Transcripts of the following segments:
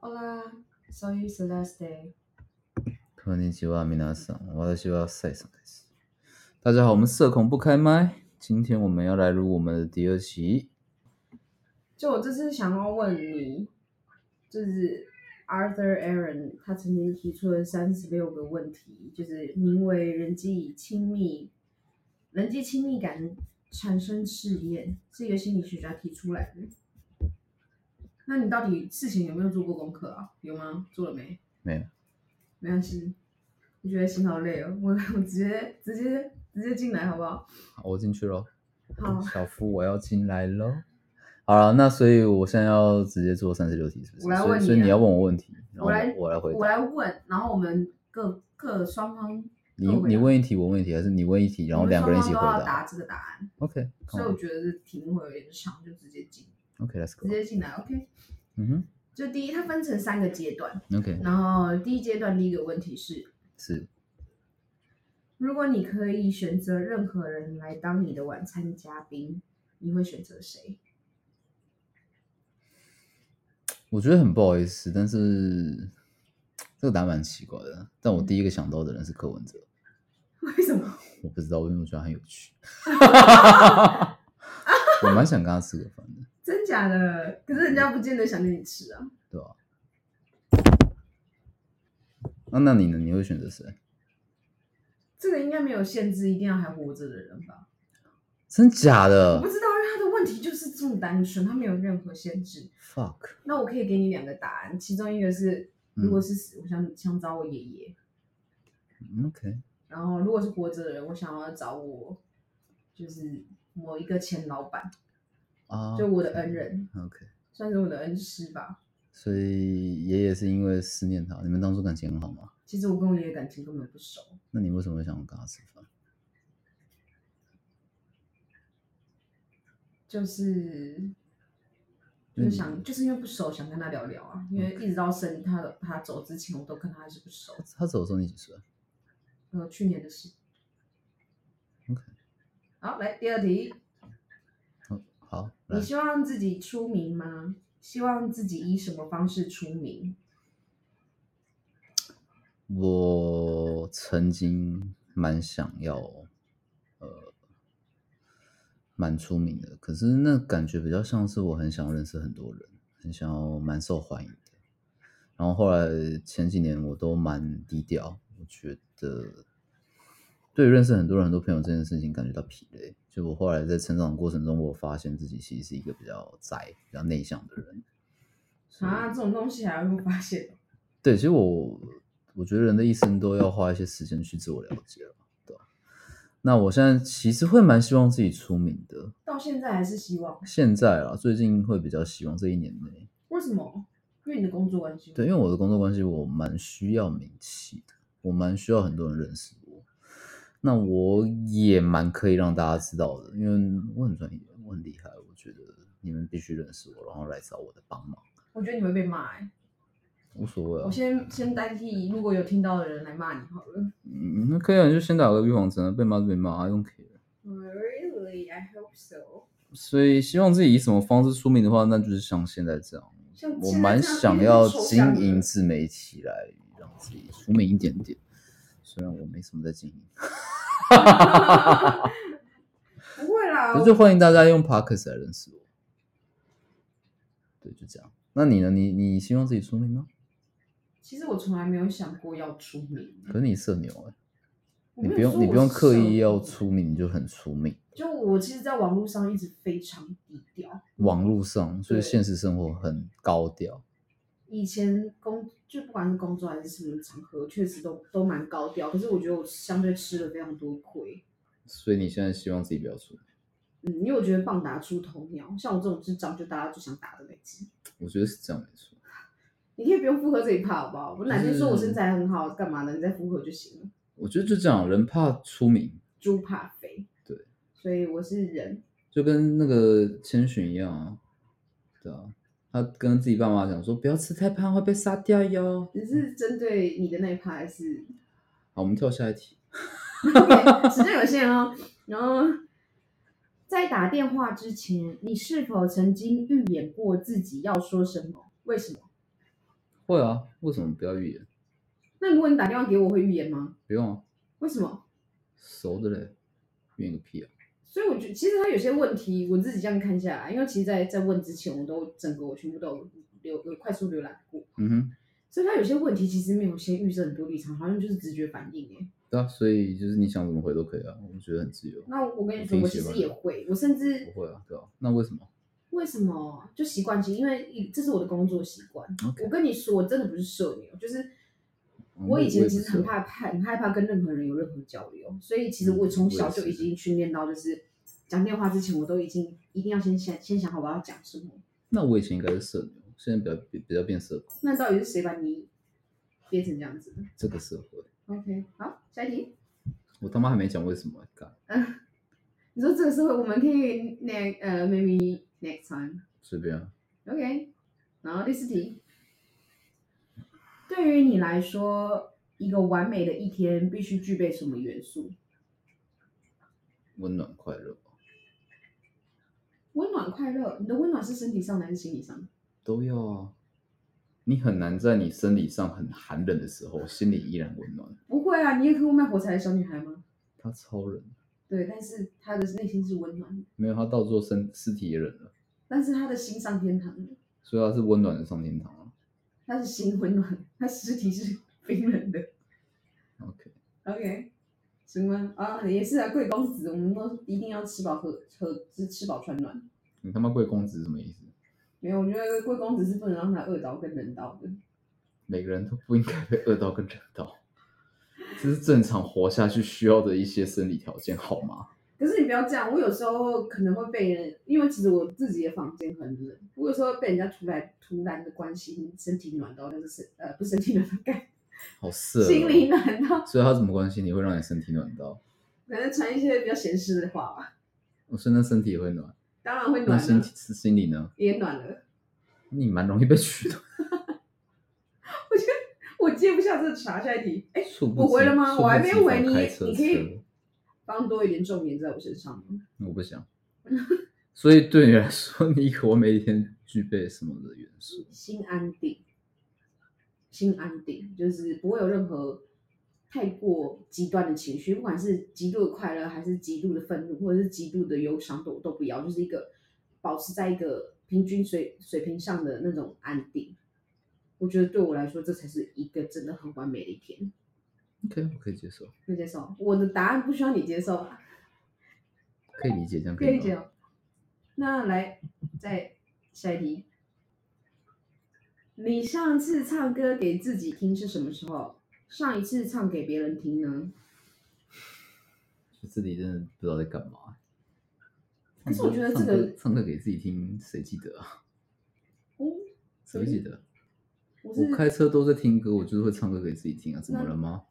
Hola, soy Celeste。こんにちは、皆さん。私は赛桑です。大家好，我们社恐不开麦。今天我们要来录我们的第二期。就我这次想要问你，就是 Arthur Aaron 他曾经提出了三十六个问题，就是名为人际亲密、人际亲密感产生试验，是一个心理学家提出来的。 那你到底事情有没有做过功课啊？有吗？做了没？没有，没关系。我觉得心好累哦，我我直接直接直接进来好不好？好，我进去喽。好，小夫，我要进来喽。好了，那所以我现在要直接做三十六题，是不是？我来问你啊所以所以你要问我问题，然后我来我来回答我。来问，然后我们各各双方你你问一题，我问一题，还是你问一题，然后两个人一起回答答这个答案，？OK，所以我觉得这题目会有点长，就直接进 OK，Let's 直 go。直接进来。OK，嗯哼就第一，它分成三个阶段，，OK，然后第一阶段第一个问题是，是如果你可以选择任何人来当你的晚餐嘉宾，你会选择谁？我觉得很不好意思，但是这个答案蛮奇怪的。但我第一个想到的人是柯文哲，为什么？我不知道，因为我觉得他很有趣，我蛮想跟他吃个饭的，真假的？可是人家不见得想跟你吃啊。对啊？那那你呢？你会选择谁？这个应该没有限制，一定要还活着的人吧？真假的我不知道，因为他的问题就是这么单纯，他没有任何限制。？fuck，那我可以给你两个答案，其中一个是如果是死，我想想找我爷爷；嗯 OK，然后如果是活着的人，我想要找我就是某一个前老板，啊，就我的恩人，OK，算是我的恩师吧。所以爷爷是因为思念他，你们当初感情很好吗？其实我跟我爷爷感情根本不熟，那你为什么会想跟他吃饭？就是就是想就是因为不熟，想跟他聊聊啊。因为一直到生他的他走之前，我都跟他还是不熟。他走的时候你几岁呃，去年的事。？OK，好，来第二题，好，你，希望自己出名吗？希望自己以什么方式出名？我曾经蛮想要，呃，蛮出名的，可是那感觉比较像是我很想认识很多人，很想要蛮受欢迎的。然后后来前几年我都蛮低调，我觉得对于认识很多人、很多朋友这件事情感觉到疲累。就我后来在成长的过程中，我发现自己其实是一个比较宅、比较内向的人。啊，这种东西还会发现？对，其实我我觉得人的一生都要花一些时间去自我了解了，对吧？那我现在其实会蛮希望自己出名的，到现在还是希望？现在啊，最近会比较希望这一年内，为什么？因为你的工作关系。对，因为我的工作关系，我蛮需要名气的，我蛮需要很多人认识我，那我也蛮可以让大家知道的，因为我很专业，我很厉害，我觉得你们必须认识我，然后来找我的帮忙，我觉得你会被骂哎、无所谓啊我。先先代替如果有听到的人来骂你好了。嗯，那可以啊，你就先打个预防针啊，被骂就被骂，I don't care。Really, I hope so. 所以希望自己以什么方式出名的话，那就是像现在这样，像我蛮想要经营自媒体来让自己出名一点点。虽然我没什么在经营，不会啦，可是就欢迎大家用 Podcast 来认识我。对，就这样。那你呢？你你希望自己出名吗？其实我从来没有想过要出名。可是你社牛哎、我你不用你不用刻意要出名，你就很出名。就我其实，在网络上一直非常低调。网络上，所以对现实生活很高调。以前工就不管是工作还是什么场合，确实都都蛮高调。可是我觉得我相对吃了非常多亏。所以你现在希望自己不要出名？嗯，因为我觉得棒打出头鸟，像我这种智障，就大家就想打的那只。我觉得是这样没错。你可以不用附和这一趴好不好？我哪天说我身材很好，干嘛的？你再附和就行了。我觉得就这样，人怕出名，猪怕肥。对，所以我是人。就跟那个千寻一样啊，对啊，他跟自己爸妈讲说不要吃太胖会被杀掉哟。只是针对你的那一趴，还是好，我们跳下一题。时间有限哦。然后在打电话之前，你是否曾经预演过自己要说什么？为什么？会啊，为什么不要预言？那如果你打电话给我，会预言吗？不用啊，为什么？熟的嘞，预言个屁啊！所以我觉得，其实他有些问题，我自己这样看下来，因为其实在，在问之前，我都整个我全部都有浏有快速浏览过，嗯哼，所以他有些问题其实没有先预设很多立场，好像就是直觉反应哎。对啊，所以就是你想怎么回都可以啊，我觉得很自由。那我跟你说，我其实也会，我甚至不会啊，对啊，那为什么？为什么？就习惯性，因为这是我的工作习惯。我跟你说，我真的不是社牛，就是嗯我以前其实很怕怕，很害怕跟任何人有任何交流，所以其实我从小就已经训练到，就是讲电话之前，我都已经一定要先想先想好我要讲什么。那我以前应该是社牛，现在比较比比较变社恐。那到底是谁把你变成这样子的这个社会，？OK，好，下一题。我他妈还没讲为什么干，你说这个社会，我们可以 next 呃 maybe next time。随便啊。OK，然后第四题，对于你来说，一个完美的一天必须具备什么元素？温暖快乐吧，温暖快乐。你的温暖是身体上的还是心理上的？都要啊。你很难在你生理上很寒冷的时候，心里依然温暖。不会啊，你也看过卖火柴的小女孩吗？她超冷，对，但是她的内心是温暖的，没有她到做身尸体也冷了，但是她的心上天堂了，所以她是温暖的上天堂啊。她是心温暖，她尸体是冰冷的。OK，OK，什么？啊，也是啊，贵公子，我们都一定要吃饱喝喝，吃吃饱穿暖。你他妈贵公子是什么意思？没有，我觉得贵公子是不能让他饿到跟冷到的。每个人都不应该被饿到跟冷到，这是正常活下去需要的一些生理条件，好吗？可是你不要这样，我有时候可能会被人，因为其实我自己的房间很冷，我有时候被人家突然突然的关心，身体暖到，但是身呃不是身体暖到，干好色、哦，心里暖到，所以他怎么关心你会让你身体暖到？可能传一些比较闲适的话吧。我说那身体也会暖，当然会暖了那心体，是心里呢？也暖了。你蛮容易被取暖。我觉得我接不下这个茬，下一题，哎，我回了吗我还没回你你可以车放多一点重点在我身上吗？我不想。所以对你来说，你一个完美一天具备什么的元素？心安定，心安定，就是不会有任何太过极端的情绪，不管是极度的快乐，还是极度的愤怒，或者是极度的忧伤，都都不要，就是一个保持在一个平均水水平上的那种安定。我觉得对我来说，这才是一个真的很完美的一天。OK，我可以接受，可以接受，我的答案不需要你接受吧？可以理解，这样可以以吗？接受。那来，再下一题。你上次唱歌给自己听是什么时候？上一次唱给别人听呢？就自己真的不知道在干嘛。可是我觉得这唱歌个唱歌给自己听，谁记得啊？哦，谁会记得？我我开车都在听歌，我就是会唱歌给自己听啊，怎么了吗？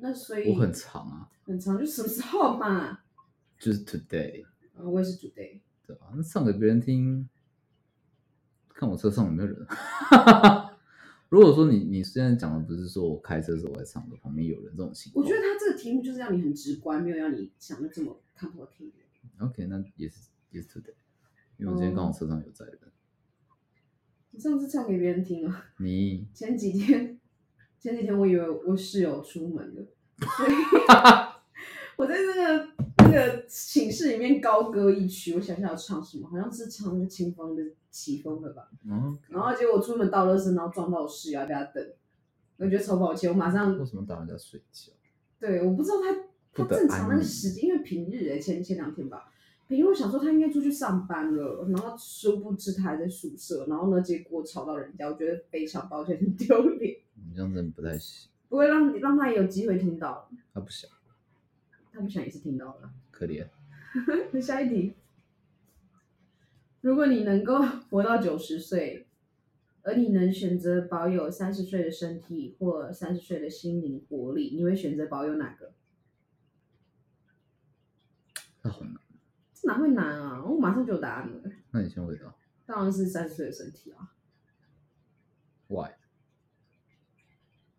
那所以我很长啊，很长，就什么时候嘛？就是 today，啊，我也是 today。对吧？那唱给别人听，看我车上有没有人。如果说你你现在讲的不是说我开车的时候我在唱歌，旁边有人这种情况，我觉得他这个题目就是让你很直观，没有让你想的这么 complicated。OK，那也是也是 today，因为我今天刚好车上有载人。你上次唱给别人听啊？你前几天，前几天我以为我室友出门了，所 以我在那个那个寝室里面高歌一曲，我想想要唱什么，好像是唱那个清风的《起风》的吧。嗯，然后结果出门到乐室，然后撞到我室友，要被他等，我觉得超抱歉，我马上为什么打人家睡觉？对，我不知道他他正常那个时间，因为平日哎、前前两天吧，平日我想说他应该出去上班了，然后殊不知他还在宿舍，然后呢，结果吵到人家，我觉得非常抱歉，很丢脸，你这样真的不太行，不会让让他有机会听到，他不想，他不想也是听到了。可怜。下一题，如果你能够活到九十岁，而你能选择保有三十岁的身体或三十岁的心灵活力，你会选择保有哪个？那好难，这哪会难啊？我马上就有答案了。那你先回答。当然是三十岁的身体啊！Why？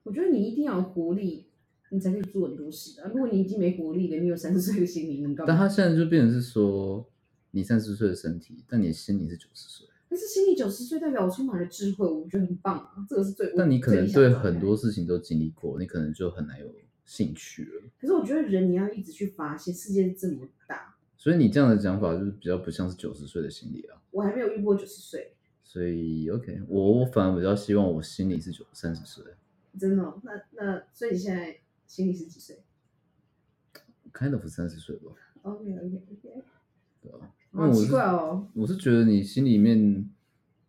我觉得你一定要有活力，你才可以做很多事啊。如果你已经没活力了，你有三十岁的心灵，能干嘛？但他现在就变成是说，你三十岁的身体，但你的心灵是九十岁。可是心里九十岁代表我充满了智慧，我觉得很棒啊，这个是最。但你可能最理想对很状态多事情都经历过，你可能就很难有兴趣了。可是我觉得人你要一直去发现，世界这么大，所以你这样的讲法就是比较不像是九十岁的心理啊。我还没有遇过九十岁，所以 OK，我我反而比较希望我心里是九三十岁真的哦、那那所以你现在心里是几岁，kind of 三十岁吧，？OK OK OK，对吧、因为好奇怪哦。我是觉得你心里面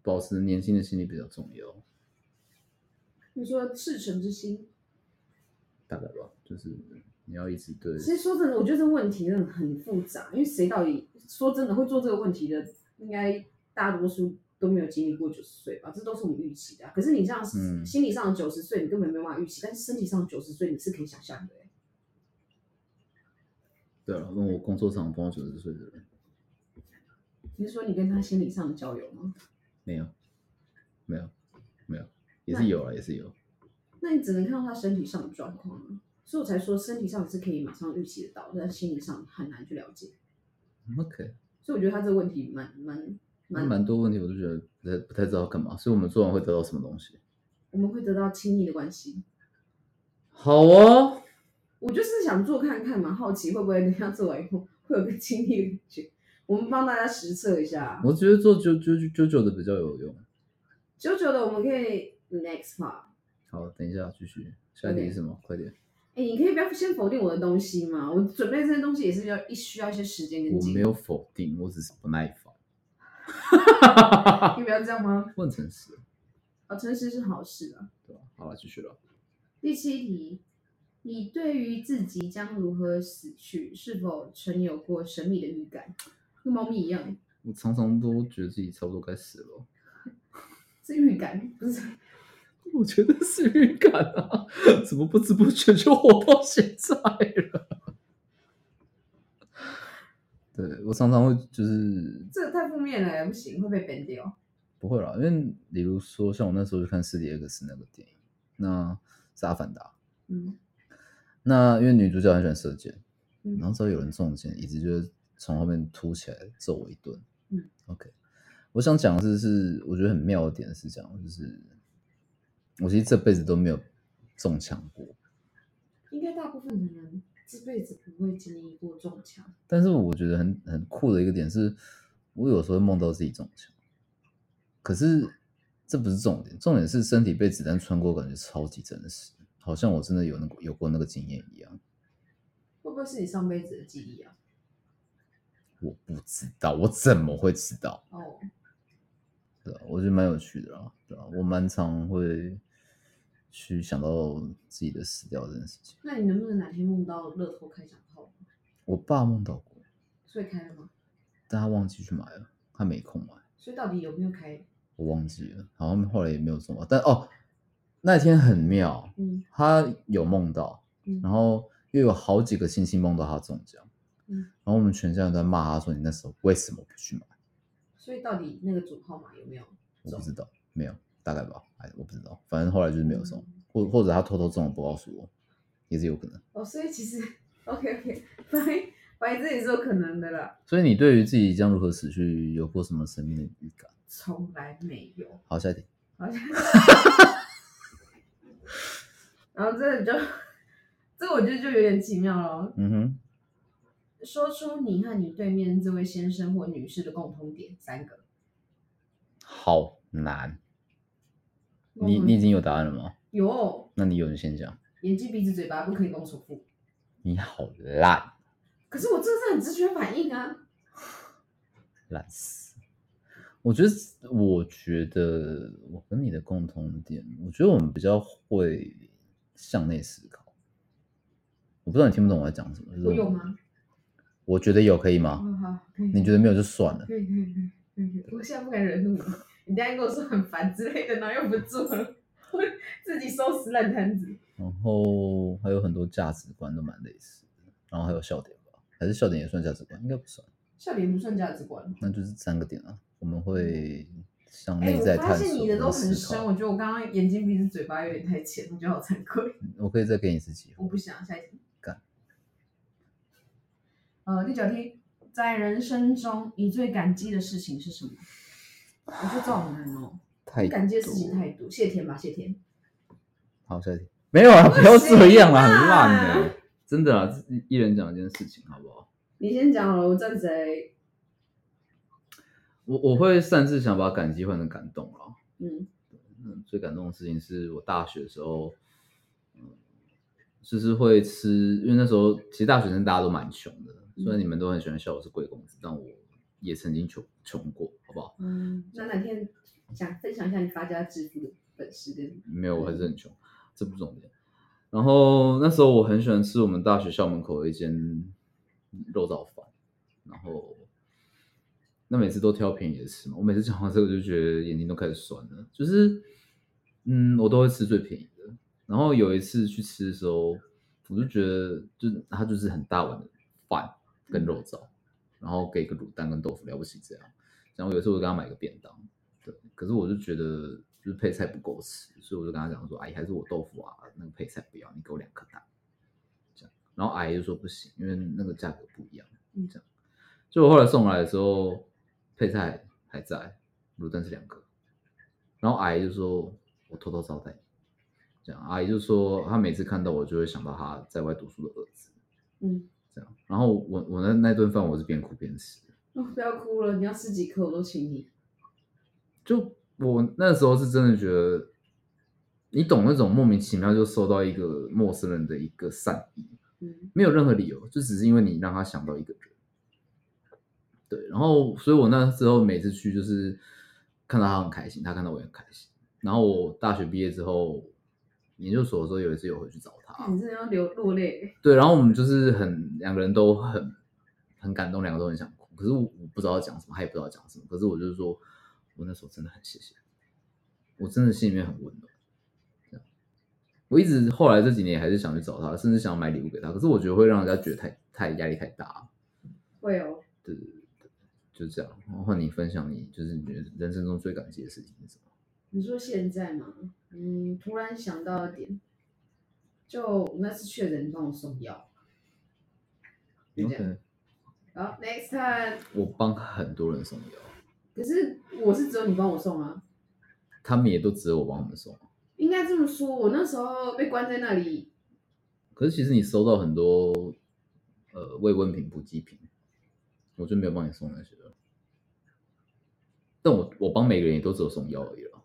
保持年轻的心理比较重要，你说赤诚之心，大概吧，就是你要一直对其实说真的，我觉得这个问题真的很复杂，因为谁到底说真的会做这个问题的，应该大多数都没有经历过九十岁吧，这都是我们预期的啊、可是你这样、嗯心理上的九十岁，你根本没有办法预期，但是身体上九十岁你是可以想象的欸。对啊，问我工作上碰到九十岁的人，你是说你跟他心理上的交流吗？没有，没有，没有，也是有啊，也是有。那你只能看到他身体上的状况啊，所以我才说身体上是可以马上预期得到，但是心理上很难去了解。OK，所以我觉得他这个问题蛮蛮那蛮，蛮多问题我都觉得不太不太知道干嘛，所以我们做完会得到什么东西？我们会得到亲密的关系。好哦，我就是想做看看嘛，好奇会不会等一下做完以后会有个亲密的感觉。我们帮大家实测一下，我觉得做九九九九九的比较有用。九九的我们可以 next part。好，等一下继续，下一题是什么？快点，哎，你可以不要先否定我的东西嘛？我准备这些东西也是要一需要一些时间跟。我没有否定，我只是不耐烦。你不要这样吗？问诚实，哦，诚实是好事啊。对吧？好了，继续了。第七题，你对于自己将如何死去，是否曾有过神秘的预感？跟猫咪一样，我常常都觉得自己差不多该死了。是预感，不是？我觉得是预感啊，怎么不知不觉就活到现在了？对我常常会就是这个太负面了，不行，会被 ban 掉。不会啦，因为比如说像我那时候就看《四 D X》那个电影，那是《阿凡达》，嗯那因为女主角很喜欢射箭，嗯然后只要有人中箭，椅子就会从后面凸起来揍我一顿。嗯，OK，我想讲的是，是我觉得很妙的点是这样，就是我其实这辈子都没有中枪过，应该大部分的人这辈子不会经历过中枪。但是我觉得很很酷的一个点是，我有时候会梦到自己中枪，可是这不是重点，重点是身体被子弹穿过，感觉超级真实，好像我真的有那个有过那个经验一样。会不会是你上辈子的记忆啊？我不知道，我怎么会知道？哦，对啊，我觉得蛮有趣的啦，对啊，我蛮常会去想到自己的死掉这件事情。那你能不能哪天梦到乐透开奖号？我爸梦到过，所以开了吗？但他忘记去买了，他没空买，所以到底有没有开？我忘记了，好像后来也没有中到。但哦，那天很妙，嗯他有梦到，嗯，然后又有好几个亲戚梦到他中奖，嗯，然后我们全家人都在骂他说：“你那时候为什么不去买所以到底那个主号码有没有？”我不知道，没有，大概吧，哎，我不知道，反正后来就是没有中，嗯或或者他偷偷中了不告诉我，也是有可能。哦，所以其实 OK OK，白白这也是有可能的啦，所以你对于自己将如何死去有过什么神秘的预感？从来没有。好，下一题。好像，然后这个就，这个我觉得就有点奇妙了。嗯哼，说出你和你对面这位先生或女士的共同点，三个。好难。你你已经有答案了吗？有那你有人先讲。眼睛、鼻子、嘴巴不可以跟我重复。你好烂，可是我这是很直觉反应啊。烂死。我觉得，我觉得我跟你的共同点，我觉得我们比较会向内思考。我不知道你听不懂我在讲什么。就是我有吗？我觉得有，可以吗？哦，好，可以。你觉得没有就算了。可以可以可以，我现在不敢惹怒你，你等一下跟我说很烦之类的，然后又不做了，我自己收拾烂摊子。然后还有很多价值观都蛮类似的，然后还有笑点吧，还是笑点也算价值观？应该不算，笑点不算价值观。那就是三个点啊。我们会向哎、内在探索现你的都很深，我觉得我刚刚眼睛、鼻子、嘴巴有点太浅，我觉得好惭愧。我可以再给你一次机会。我不想下一题。干。呃，第九题，在人生中你最感激的事情是什么？我觉得这好难哦，太感激的事情太多。谢天吧，谢天。好，下一题。没有啊，不要这样啦，很烂啊的、真的啊，一一人讲一件事情，好不好？你先讲好了，我站谁。我我会擅自想把感激换成感动啊。嗯嗯，最感动的事情是我大学的时候，嗯，就是会吃，因为那时候其实大学生大家都蛮穷的，虽然你们都很喜欢笑我是贵公子，但我也曾经穷穷过，好不好？嗯，那哪天想分享一下你发家致富的本事跟没有，我还是很穷，这不重点。然后那时候我很喜欢吃我们大学校门口的一间肉燥饭，然后那每次都挑便宜的吃嘛。我每次讲完这个就觉得眼睛都开始酸了，就是嗯，我都会吃最便宜的。然后有一次去吃的时候，我就觉得就是它就是很大碗的饭跟肉燥，然后给个卤蛋跟豆腐，了不起这样。然后有一次我就给他买个便当，对，可是我就觉得就是配菜不够吃，所以我就跟他讲说，阿姨还是我豆腐啊，那个配菜不要，你给我两颗蛋，这样。然后阿姨就说不行，因为那个价格不一样，嗯这样。就我后来送来的时候，配菜还在，卤蛋是两颗，然后阿姨就说我偷偷招待你，这样。阿姨就说她每次看到我就会想到她在外读书的儿子，嗯，这样。然后我我那那顿饭我是边哭边吃，哦，不要哭了，你要吃几颗我都请你。就我那时候是真的觉得，你懂那种莫名其妙就收到一个陌生人的一个善意，嗯没有任何理由，就只是因为你让他想到一个人。对，然后所以我那时候每次去就是看到他很开心，他看到我也很开心。然后我大学毕业之后，研究所的时候有一次有回去找他，你真的要流落泪。对，然后我们就是很两个人都很很感动，两个都很想哭。可是我我不知道要讲什么，他也不知道讲什么。可是我就是说，我那时候真的很谢谢，我真的心里面很温暖。我一直后来这几年还是想去找他，甚至想买礼物给他。可是我觉得会让人家觉得太太压力太大。会哦，对对对对，就这样。然后你分享你就是你觉得人生中最感激的事情是什么？你说现在吗？嗯，突然想到一点，就我那次确诊，你帮我送药。就这样好，next time。我帮很多人送药，可是我是只有你帮我送啊，他们也都只有我帮他们送。应该这么说。我那时候被关在那里，可是其实你收到很多呃慰问品、补给品，我就没有帮你送那些了。但我我帮每个人也都只有送药而已了，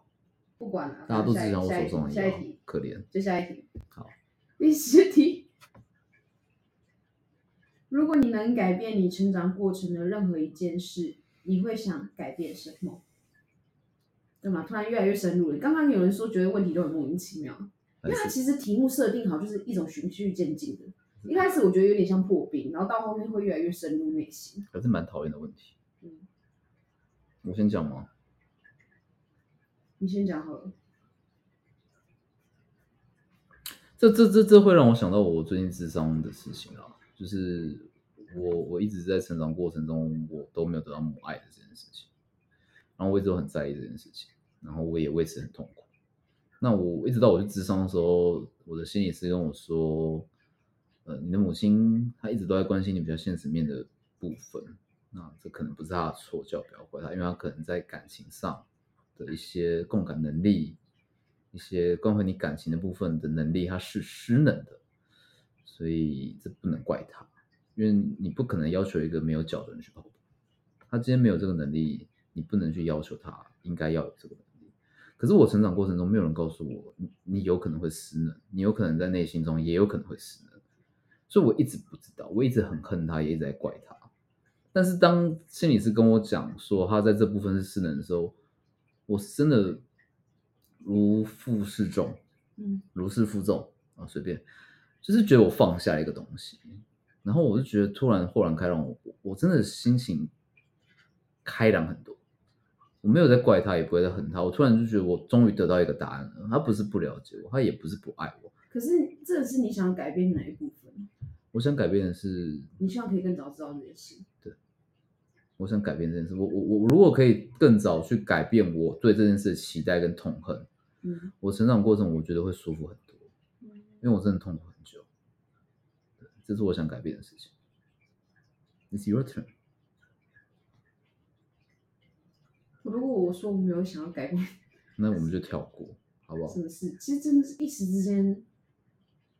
不管了，大家都只想我手送的药可怜。就下一题。好，第十题。如果你能改变你成长过程的任何一件事，你会想改变什么？对吗？突然越来越深入了。刚刚有人说觉得问题都很莫名其妙，因为它其实题目设定好就是一种循序渐进的。一开始我觉得有点像破冰，然后到后面会越来越深入内心。还是蛮讨厌的问题。嗯，我先讲吗？你先讲好了。这这这这会让我想到我最近智商的事情啊，就是我我一直在成长过程中，我都没有得到母爱的这件事情，然后我一直都很在意这件事情，然后我也为此很痛苦。那我一直到我去智商的时候，我的心理师跟我说，呃，你的母亲她一直都在关心你比较现实面的部分，那这可能不是她的错，叫不要怪她，因为她可能在感情上的一些共感能力。一些关乎你感情的部分的能力，它是失能的，所以这不能怪他，因为你不可能要求一个没有脚的人去跑步，他今天没有这个能力，你不能去要求他应该要有这个能力。可是我成长过程中，没有人告诉我，你有可能会失能，你有可能在内心中也有可能会失能，所以我一直不知道，我一直很恨他，也一直在怪他。但是当心理师跟我讲说他在这部分是失能的时候，我真的。如负适重，嗯，如释负重啊，随便，就是觉得我放下一个东西，然后我就觉得突然豁然开朗，我我真的心情开朗很多。我没有在怪他，也不会在恨他，我突然就觉得我终于得到一个答案了。他不是不了解我，他也不是不爱我。可是这是你想改变哪一部分？我想改变的是，你希望可以更早知道这件事。对我想改变这件事。我我我如果可以更早去改变我对这件事的期待跟痛恨，嗯我成长过程我觉得会舒服很多。因为我真的痛苦很久，对，这是我想改变的事情。It's your turn。如果我说我没有想要改变那我们就跳过，好不好什？么事，其实真的是一时之间，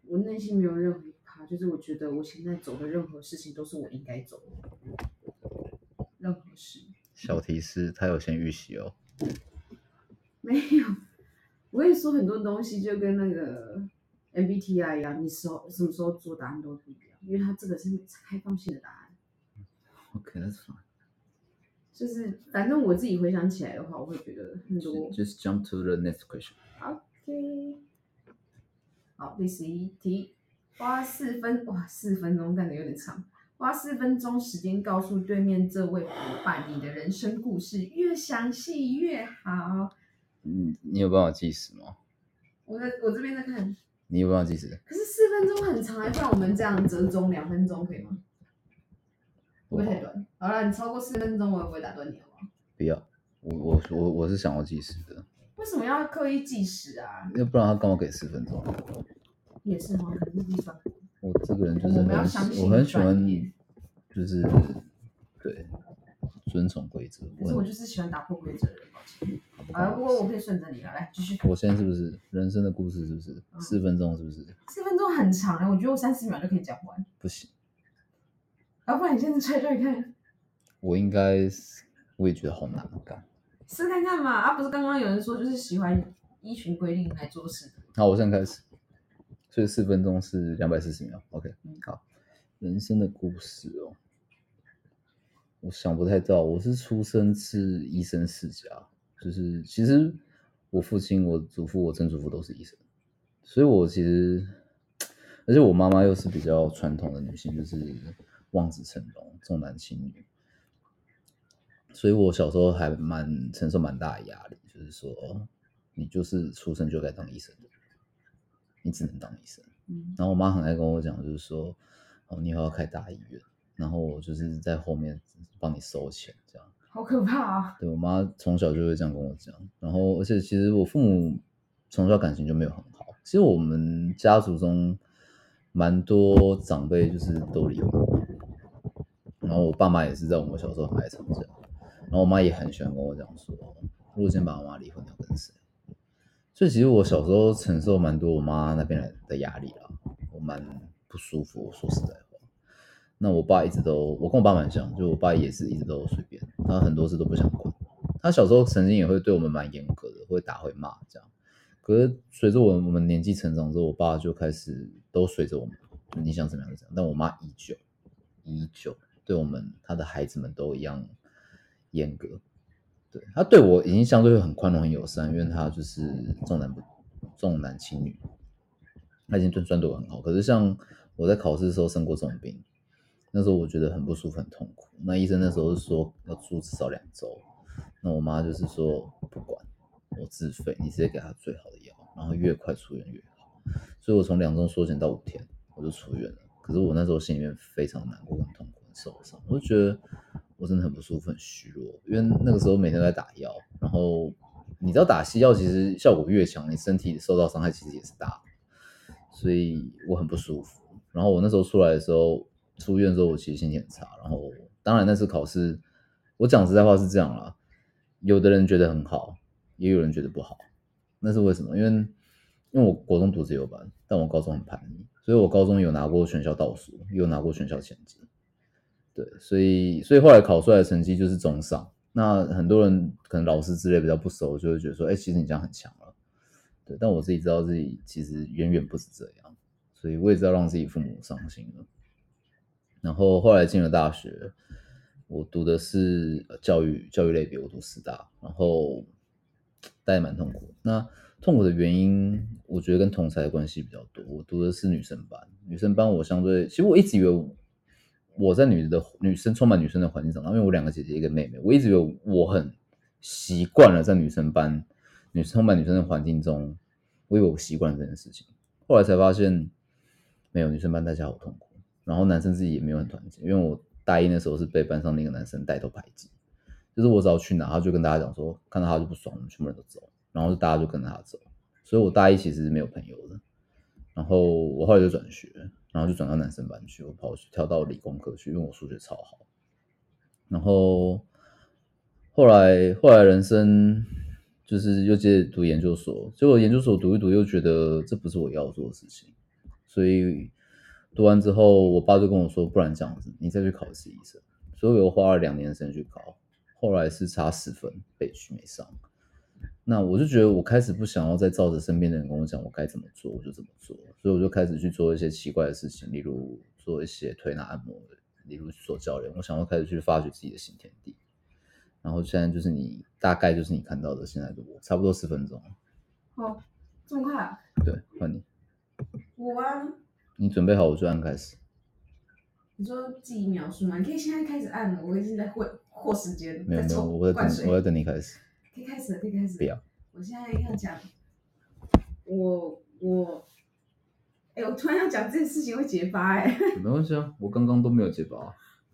我内心没有任何一趴，就是我觉得我现在走的任何事情都是我应该走的，任何事小提示，他有先预习哦。没有。我跟你说，很多东西就跟那个 MBTI 一样，你时候什么时候做答案都不一样，因为它这个是开放性的答案。OK，that's、fine。就是反正我自己回想起来的话，我会觉得很多。Just jump to the next question。OK，好，第十一题，花四分哇，四分钟感觉有点长，花四分钟时间告诉对面这位伙伴你的人生故事，越详细越好。嗯，你有办法计时吗？我在我这边在看，你有办法计时？可是四分钟很长，不然我们这样折中两分钟可以吗？会不会太短？好了，你超过四分钟，我也不会打断你，好吗？不要，我我我我是想要计时的，为什么要刻意计时啊？要不然他干嘛给四分钟？也是哈，可是地方我这个人就是我们要很相信我很喜欢就是对遵从规则。可是我我就是喜欢打破规则的人，抱歉。好了，不过我可以顺着你了，来继续。我现在是不是人生的故事？是不是嗯四分钟？是不是四分钟很长哎，我觉得我三十秒就可以讲完。不行？要不然你现在猜猜看，我应该是我也觉得好难干。试看看嘛。啊，不是刚刚有人说就是喜欢依循规定来做事。好，我现在开始。所以四分钟是两百四十秒。OK，嗯好。人生的故事哦，我想不太到。我是出生是医生世家，就是其实我父亲、我祖父、我曾祖父都是医生，所以我其实，而且我妈妈又是比较传统的女性，就是望子成龙、重男轻女，所以我小时候还蛮承受蛮大的压力，就是说你就是出生就该当医生的，你只能当医生。嗯，然后我妈很爱跟我讲，就是说，哦，你以后要开大医院，然后我就是在后面帮你收钱，这样。好可怕啊！对我妈从小就会这样跟我讲，然后而且其实我父母从小感情就没有很好，其实我们家族中蛮多长辈就是都离婚，然后我爸妈也是在我们小时候很爱吵架，然后我妈也很喜欢跟我讲说，如果今天爸妈离婚，你要跟谁？所以其实我小时候承受蛮多我妈那边来的压力啦，我蛮不舒服。说实在话，那我爸一直都，我跟我爸蛮像，就我爸也是一直都随便，他很多事都不想管。他小时候曾经也会对我们蛮严格的，会打会骂这样。可是随着我我们年纪成长之后，我爸就开始都随着我们，你想怎么样就怎样。但我妈依旧依旧对我们他的孩子们都一样严格。对他对我已经相对很宽容、很友善，因为他就是重男不重男轻女，他已经算算对我很好。可是像我在考试的时候生过这种病，那时候我觉得很不舒服、很痛苦。那医生那时候是说要住至少两周，那我妈就是说不管，我自费，你直接给他最好的药，然后越快出院越好。所以我从两周缩减到五天，我就出院了。可是我那时候心里面非常难过、很痛苦、很受伤，我就觉得我真的很不舒服、很虚弱，因为那个时候每天在打药，然后你知道打西药其实效果越强，你身体受到伤害其实也是大，所以我很不舒服。然后我那时候出来的时候，出院之后我其实心情很差，然后当然那次考试，我讲实在话是这样啦，有的人觉得很好，也有人觉得不好，那是为什么？因为因为我国中读自由班，但我高中很叛逆，所以我高中有拿过全校倒数，有拿过全校前几。对，所以所以后来考出来的成绩就是中上。那很多人可能老师之类比较不熟，就会觉得说，哎、其实你这样很强了。对，但我自己知道自己其实远远不止这样，所以我也知道让自己父母伤心了。然后后来进了大学，我读的是教育教育类别，我读师大，然后待得蛮痛苦。那痛苦的原因，我觉得跟同才的关系比较多。我读的是女生班，女生班我相对，其实我一直以为我在女的女生充满女生的环境长大，因为我两个姐姐一个妹妹，我一直以为我很习惯了在女生班、女生充满女生的环境中，我以为我习惯了这件事情。后来才发现，没有女生班大家好痛苦，然后男生自己也没有很团结，因为我大一那时候是被班上那个男生带头排挤，就是我只要去哪，他就跟大家讲说，看到他就不爽，我们全部人都走，然后大家就跟着他走，所以我大一其实是没有朋友的。然后我后来就转学，然后就转到男生班去，我跑去跳到理工科去，因为我数学超好。然后后来后来人生就是又接着读研究所，结果研究所读一读又觉得这不是我要做的事情，所以读完之后，我爸就跟我说，不然这样子，你再去考一次医生。所以我又花了两年的时间去考，后来是差十分被取没上。那我就觉得我开始不想要再照着身边的人跟我讲我该怎么做，我就怎么做，所以我就开始去做一些奇怪的事情，例如做一些推拿按摩，例如做教练。我想要开始去发掘自己的新天地。然后现在就是你大概就是你看到的现在的我，差不多十分钟。哦，这么快啊？对，换你。我啊，你准备好我就按开始。你说自己描述吗？你可以现在开始按了，我已经在获获时间。没有没有，我在等我在等你开始。可以开始了，可以开始。不要。我现在要讲，我我，哎、我突然要讲这件事情会结巴哎、没关系啊，我刚刚都没有结巴。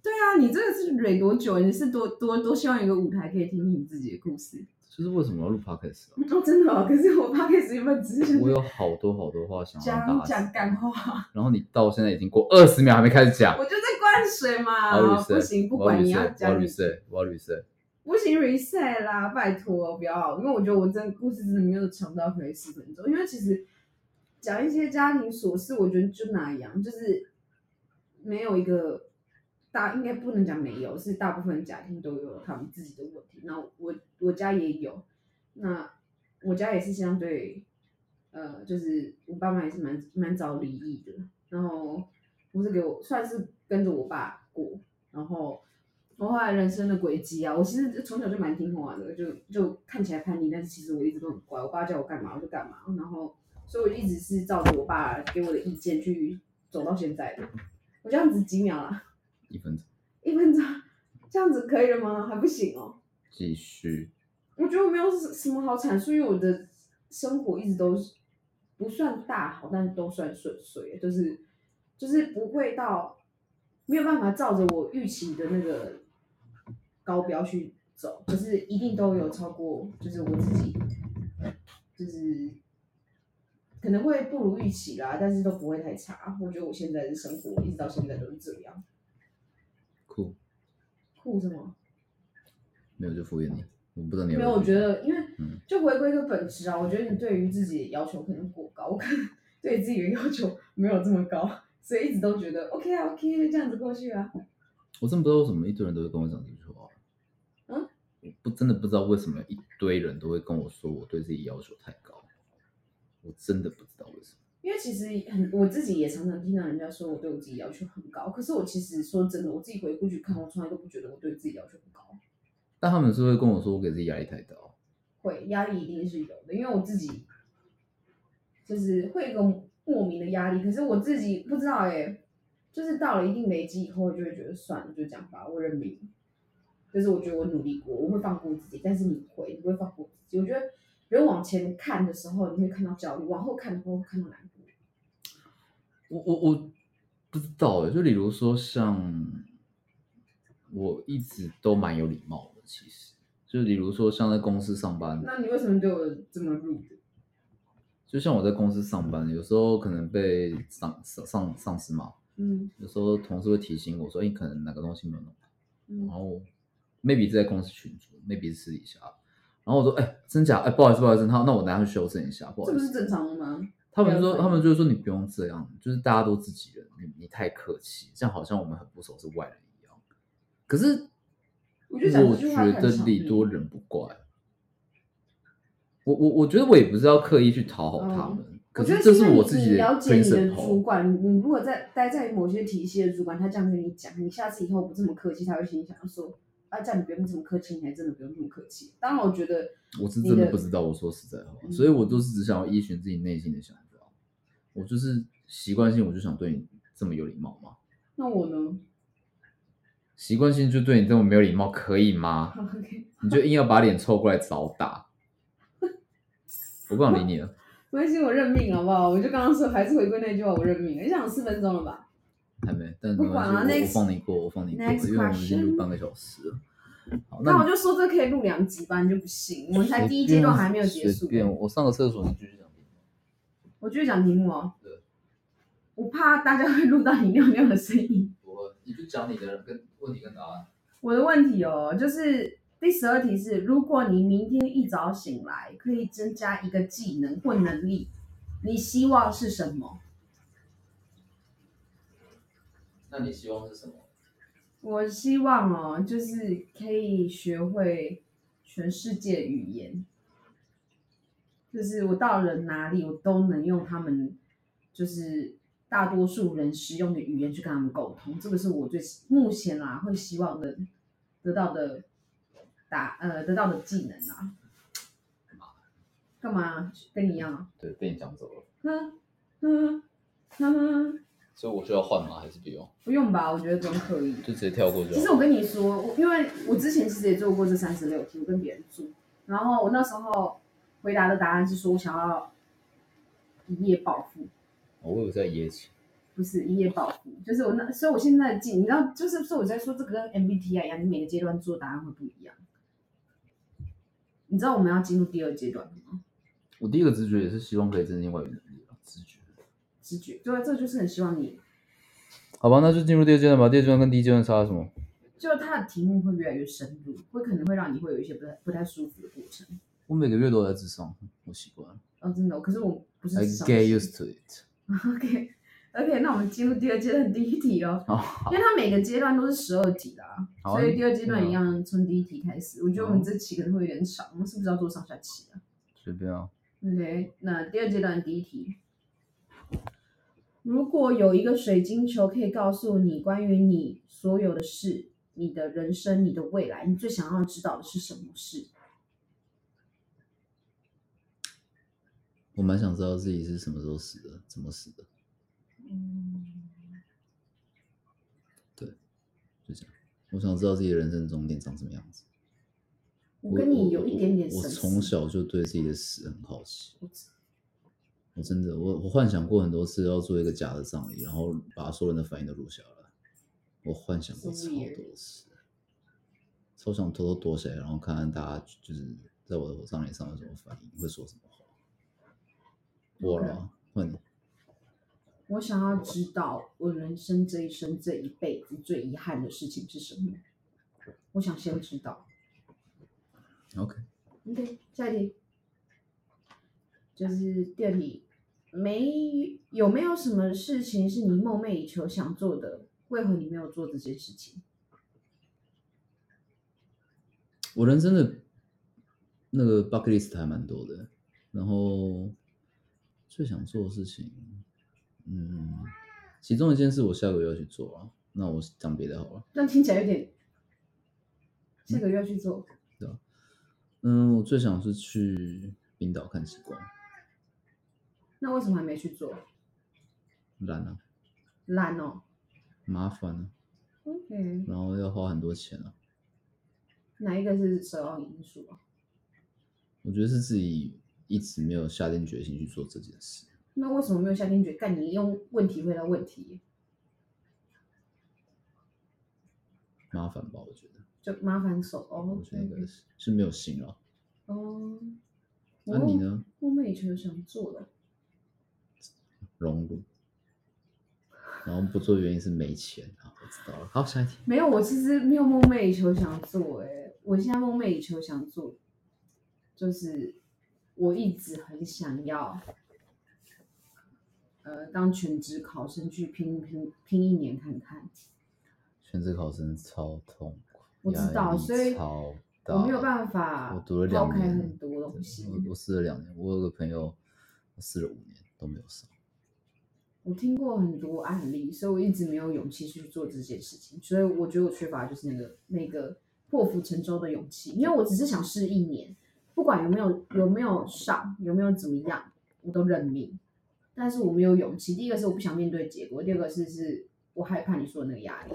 对啊，你这个是蕊多久？你是多多多希望有一个舞台可以听听你自己的故事？就是为什么要录 podcast 啊？哦，真的哦。可是我 podcast 原本只是想我有好多好多话想讲讲干话，然后你到现在已经过二十秒还没开始讲。我就在灌水嘛。不行，不管你要 reset，我要 reset，我要 reset。不行 reset 啦，拜托不要，因为我觉得我真的故事真的没有长到可以十分钟，因为其实讲一些家庭琐事，我觉得就那样，就是没有一个大应该不能讲没有，是大部分家庭都有他们自己的问题。那我我家也有，那我家也是相对呃，就是我爸妈也是蛮蛮早离异的，然后我是给我算是跟着我爸过，然后。我后来人生的轨迹啊，我其实从小就蛮听话的，就就看起来叛逆，但是其实我一直都很乖。我爸叫我干嘛我就干嘛，然后所以我一直是照着我爸给我的意见去走到现在的。我这样子几秒啦？一分钟，一分钟，这样子可以了吗？还不行哦。继续。我觉得我没有什么好阐述，因为我的生活一直都是不算大好，但是都算顺遂，就是就是不会到没有办法照着我预期的那个高标去走，就是一定都有超过，就是我自己，就是可能会不如预期啦，但是都不会太差。我觉得我现在的生活一直到现在都是这样。酷，酷什么？没有就敷衍你。我不知道你有没有，我觉得，因为嗯就回归一个本质啊，我觉得你对于自己要求可能过高，我可能对自己的要求没有这么高，所以一直都觉得 OK 啊 OK，就这样子过去啊。我真不知道为什么一堆人都会跟我讲这句话。嗯，我不真的不知道为什么一堆人都会跟我说我对自己要求太高。我真的不知道为什么。因为其实很，我自己也常常听到人家说我对我自己要求很高，可是我其实说真的，我自己回过去看，我从来都不觉得我对自己要求很高。但他们是会跟我说我给自己压力太大。会压力一定是有的，因为我自己就是会有一个莫名的压力，可是我自己不知道哎、就是到了一定累积以后，就会觉得算了，就这样吧，我认命。就是我觉得我努力过，我会放过自己，但是你不会，你不会放过自己。我觉得人往前看的时候，你会看到焦虑；往后看的时候，会看到难过。我我我不知道欸，就比如说像我一直都蛮有礼貌的，其实就比如说像在公司上班，那你为什么对我这么 rude？就像我在公司上班，有时候可能被上上上上司骂，嗯有时候同事会提醒我说，哎、可能哪个东西没有弄好，然嗯，后 maybe 是在公司群组，maybe 是私底下，然后我说，哎、真假？哎、不好意思，不好意思，那那我等下去修正一下，不好意思。这不是正常的吗？他们说，他们就是说你不用这样，就是大家都自己人，你你太客气，这样好像我们很不熟是外人一样。可是我觉得礼多人不怪。我我我觉得我也不是要刻意去讨好他们，可是这是我自己的你了解你的主。管，你如果在待在某些体系的主管，他这样跟你讲，你下次以后不这么客气，他会心里想说，啊，这样你不用这么客气，你还真的不用这么客气。当然，我觉得我是真的不知道，我说实在话，嗯所以我都是只想要依循自己内心的想法。我就是习惯性，我就想对你这么有礼貌吗？那我呢习惯性就对你这么没有礼貌，可以吗？？OK，你就硬要把脸凑过来找打，我不想理你了。没关系，我认命好不好？我就刚刚说，还是回归那句话，我认命。你想四分钟了吧？还没，但管啊关系，我我放你过，我放你过因为我们已经录半个小时了。好，那我就说这可以录两集吧，你就不信？我们才第一阶段还没有结束随。便，我上个厕所，你继续讲。我继续讲题目哦对。我怕大家会录到你尿尿的声音。我你就讲你的跟问题跟答案。我的问题哦，就是第十二题是：如果你明天一早醒来，可以增加一个技能或能力，你希望是什么？那你希望是什么？我希望哦，就是可以学会全世界语言，就是我到了哪里，我都能用他们，就是大多数人使用的语言去跟他们沟通。这个是我最目前啦会希望的得到的答呃得到的技能啊。干嘛？跟你一样啊？对，被你讲走了，哼哼哼哼，所以我需要换吗？还是不用？不用吧？我觉得不用刻意。就直接跳过去。其实我跟你说，我因为我之前其实也做过这三十六题，我跟别人做，然后我那时候回答的答案是说我想要一夜暴富，我有在一夜起。不是一夜暴富，就是我那，所以我现在进，你知道，就是说我在说这个跟 MBTI 一样，你每个阶段做答案会不一样。你知道我们要进入第二阶段了吗？我第一个直觉也是希望可以增进外语能力吧，直觉。直觉，对啊，这就是很希望你，好吧，那就进入第二阶段吧。第二阶段跟第一阶段差什么？就是它的题目会越来越深入，会可能会让你会有一些不太不太舒服的过程。我每个月都在智商，我习惯了。哦，真的，可是我不是 I get used to it。OK OK，那我们进入第二阶段第一题哦，哦，好因为它每个阶段都是十二题啦，好啊所以第二阶段一样从第一题开始。我觉得我们这期可能会有点长，我们是不是要做上下期啊随便啊。？OK，那第二阶段第一题，如果有一个水晶球可以告诉你关于你所有的事、你的人生、你的未来，你最想要知道的是什么事？我蛮想知道自己是什么时候死的，怎么死的，嗯，对就这样。我想知道自己的人生终点长什么样子。我跟你有一点点我从小就对自己的死很好奇。我真的，我我幻想过很多次要做一个假的葬礼，然后把所有人的反应都录下来。我幻想过超多次，超想偷偷躲起来，然后看看大家就是在我的葬礼上有什么反应，会说什么话。我换你。我想要知道我人生这一生这一辈子最遗憾的事情是什么。我想先知道。OK，OK，下一题，就是第二题，没有没有什么事情是你梦寐以求想做的，为何你没有做这些事情？我人生的那个 bucket list 还蛮多的，然后最想做的事情，嗯，其中一件事我下个月要去做啊。那我讲别的好了。那听起来有点，下个月要去做对。嗯，我最想是去冰岛看极光，那为什么还没去做？懒啊，懒哦。麻烦啊，OK，然后要花很多钱啊。哪一个是首要因素啊？我觉得是自己一直没有下定决心去做这件事。那为什么没有下定决？干你用问题回答问题，麻烦吧，我觉得，就麻烦手哦。我觉得应该是是没有心了。哦，那、你呢？梦寐以求想做的，融入，然后不做的原因是没钱啊，我知道了。好，下一题。没有，我其实没有梦寐以求想做、欸，我现在梦寐以求想做，就是我一直很想要，呃，当全职考生去拼拼拼一年看看。全职考生超痛苦，我知道所以超大我没有办法我读了抛两年，开很多东西我我试了两年，我有个朋友，我试了五年都没有上。我听过很多案例，所以我一直没有勇气去做这件事情。所以我觉得我缺乏就是那个那个破釜沉舟的勇气，因为我只是想试一年，不管有没有有没有上，有没有怎么样，我都认命。但是我没有勇气。第一个是我不想面对结果，第二个是是我害怕你说的那个压力。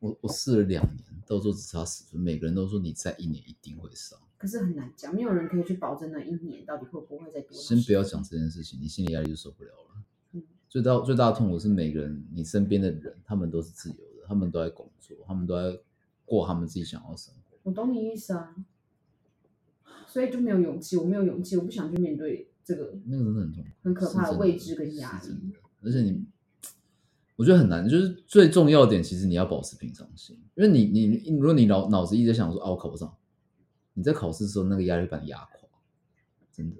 我我试了两年，到时候只差十分，每个人都说你在一年一定会上。可是很难讲，没有人可以去保证那一年到底会不会再多。先不要讲这件事情，你心理压力就受不了了。嗯最大最大的痛苦是每个人，你身边的人，他们都是自由的，他们都在工作，他们都在过他们自己想要的生活。我懂你意思啊，所以就没有勇气，我没有勇气，我不想去面对这个那个真的很痛苦，很可怕的未知跟压力。而且你，我觉得很难，就是最重要的点，其实你要保持平常心，因为你你你如果你脑脑子一直在想说啊我考不上，你在考试的时候那个压力把你压垮，真的。